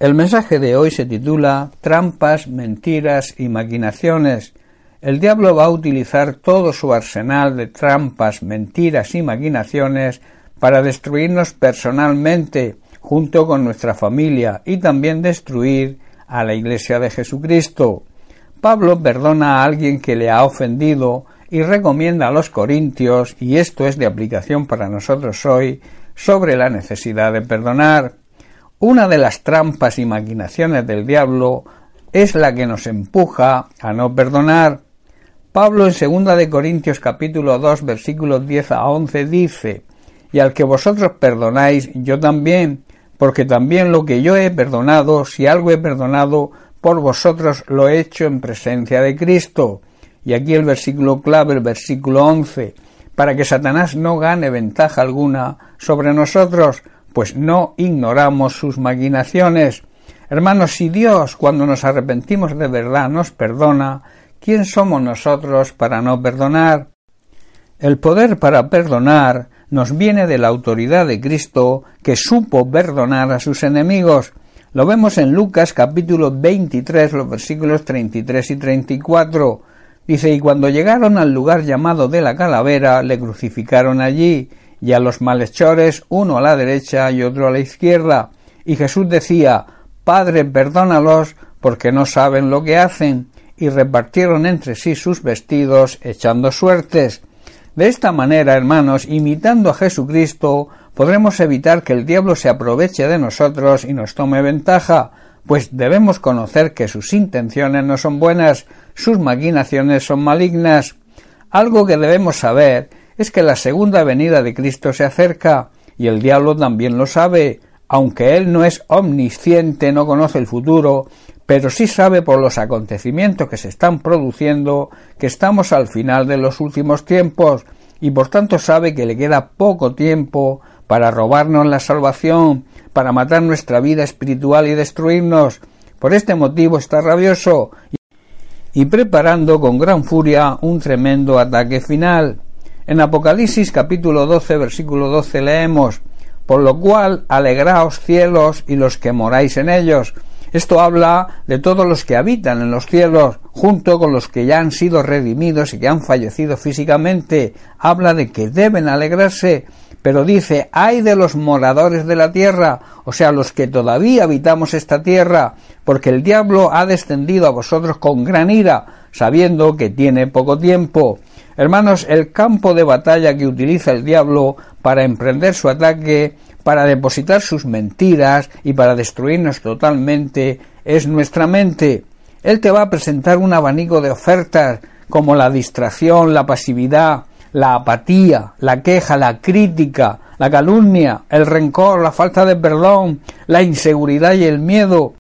El mensaje de hoy se titula Trampas, mentiras y maquinaciones. El diablo va a utilizar todo su arsenal de trampas, mentiras y maquinaciones para destruirnos personalmente, junto con nuestra familia, y también destruir a la Iglesia de Jesucristo. Pablo perdona a alguien que le ha ofendido y recomienda a los corintios, y esto es de aplicación para nosotros hoy, sobre la necesidad de perdonar. Una de las trampas y maquinaciones del diablo es la que nos empuja a no perdonar. Pablo en 2 de Corintios capítulo 2 versículos 10 a 11 dice, y al que vosotros perdonáis, yo también, porque también lo que yo he perdonado, si algo he perdonado, por vosotros lo he hecho en presencia de Cristo. Y aquí el versículo clave, el versículo 11, para que Satanás no gane ventaja alguna sobre nosotros, pues no ignoramos sus maquinaciones. Hermanos, si Dios, cuando nos arrepentimos de verdad, nos perdona, ¿quién somos nosotros para no perdonar? El poder para perdonar nos viene de la autoridad de Cristo que supo perdonar a sus enemigos. Lo vemos en Lucas capítulo 23, los versículos 33 y 34. Dice, y cuando llegaron al lugar llamado de la calavera, le crucificaron allí, y a los malhechores uno a la derecha y otro a la izquierda. Y Jesús decía, Padre, perdónalos, porque no saben lo que hacen, y repartieron entre sí sus vestidos, echando suertes. De esta manera, hermanos, imitando a Jesucristo, podremos evitar que el diablo se aproveche de nosotros y nos tome ventaja, pues debemos conocer que sus intenciones no son buenas, sus maquinaciones son malignas. Algo que debemos saber es que la segunda venida de Cristo se acerca, y el diablo también lo sabe, aunque él no es omnisciente, no conoce el futuro, pero sí sabe por los acontecimientos que se están produciendo que estamos al final de los últimos tiempos, y por tanto sabe que le queda poco tiempo para robarnos la salvación, para matar nuestra vida espiritual y destruirnos. Por este motivo está rabioso y preparando con gran furia un tremendo ataque final. En Apocalipsis capítulo 12 versículo 12 leemos Por lo cual alegraos cielos y los que moráis en ellos. Esto habla de todos los que habitan en los cielos, junto con los que ya han sido redimidos y que han fallecido físicamente. Habla de que deben alegrarse, pero dice, hay de los moradores de la tierra, o sea, los que todavía habitamos esta tierra, porque el diablo ha descendido a vosotros con gran ira, sabiendo que tiene poco tiempo. Hermanos, el campo de batalla que utiliza el diablo para emprender su ataque, para depositar sus mentiras y para destruirnos totalmente es nuestra mente. Él te va a presentar un abanico de ofertas como la distracción, la pasividad, la apatía, la queja, la crítica, la calumnia, el rencor, la falta de perdón, la inseguridad y el miedo,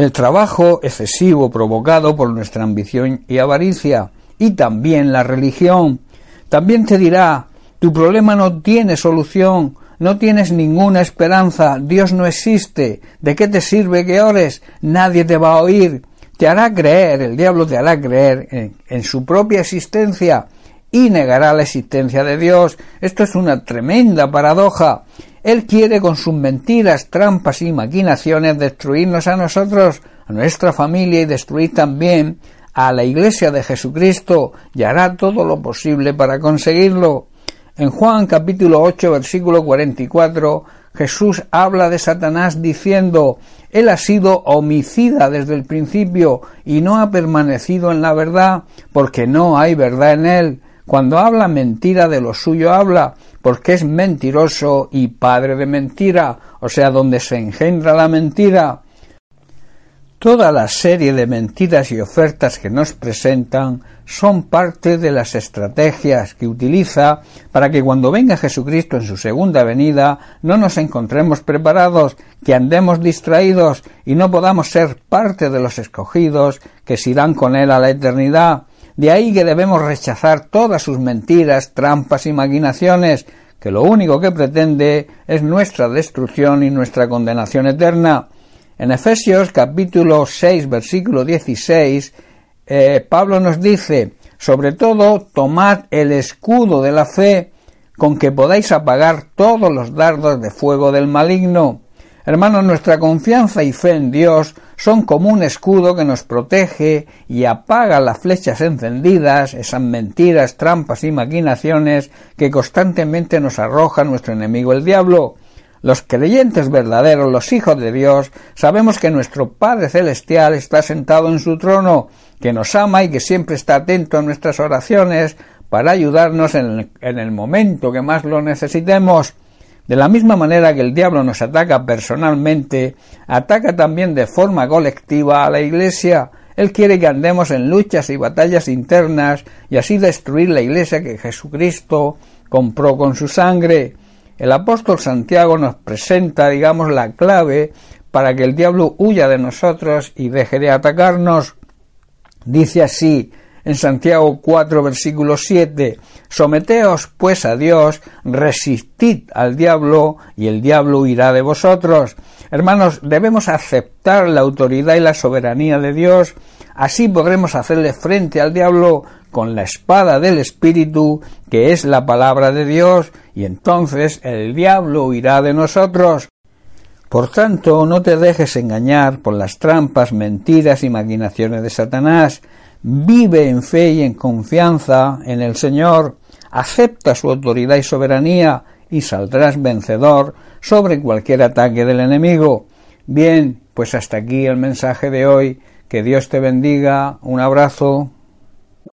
el trabajo excesivo provocado por nuestra ambición y avaricia, y también la religión. También te dirá, tu problema no tiene solución, no tienes ninguna esperanza, Dios no existe, ¿de qué te sirve que ores? Nadie te va a oír. Te hará creer, el diablo te hará creer en, en su propia existencia y negará la existencia de Dios. Esto es una tremenda paradoja. Él quiere con sus mentiras, trampas y maquinaciones destruirnos a nosotros, a nuestra familia y destruir también a la Iglesia de Jesucristo y hará todo lo posible para conseguirlo. En Juan capítulo 8 versículo 44 Jesús habla de Satanás diciendo Él ha sido homicida desde el principio y no ha permanecido en la verdad porque no hay verdad en él. Cuando habla mentira de lo suyo habla porque es mentiroso y padre de mentira, o sea, donde se engendra la mentira. Toda la serie de mentiras y ofertas que nos presentan son parte de las estrategias que utiliza para que cuando venga Jesucristo en su segunda venida no nos encontremos preparados, que andemos distraídos y no podamos ser parte de los escogidos que se irán con él a la eternidad. De ahí que debemos rechazar todas sus mentiras, trampas y maquinaciones, que lo único que pretende es nuestra destrucción y nuestra condenación eterna. En Efesios capítulo 6 versículo 16, eh, Pablo nos dice, sobre todo, tomad el escudo de la fe con que podáis apagar todos los dardos de fuego del maligno. Hermanos, nuestra confianza y fe en Dios son como un escudo que nos protege y apaga las flechas encendidas, esas mentiras, trampas y maquinaciones que constantemente nos arroja nuestro enemigo el diablo. Los creyentes verdaderos, los hijos de Dios, sabemos que nuestro Padre Celestial está sentado en su trono, que nos ama y que siempre está atento a nuestras oraciones para ayudarnos en el, momento que más lo necesitemos. De la misma manera que el diablo nos ataca personalmente, ataca también de forma colectiva a la Iglesia. Él quiere que andemos en luchas y batallas internas y así destruir la Iglesia que Jesucristo compró con su sangre. El apóstol Santiago nos presenta, digamos, la clave para que el diablo huya de nosotros y deje de atacarnos. Dice así en Santiago 4, versículo 7, Someteos pues a Dios, resistid al diablo y el diablo huirá de vosotros. Hermanos, debemos aceptar la autoridad y la soberanía de Dios, así podremos hacerle frente al diablo con la espada del Espíritu, que es la palabra de Dios, y entonces el diablo huirá de nosotros. Por tanto, no te dejes engañar por las trampas, mentiras y maquinaciones de Satanás. Vive en fe y en confianza en el Señor, acepta su autoridad y soberanía y saldrás vencedor sobre cualquier ataque del enemigo. Bien, pues hasta aquí el mensaje de hoy. Que Dios te bendiga. Un abrazo.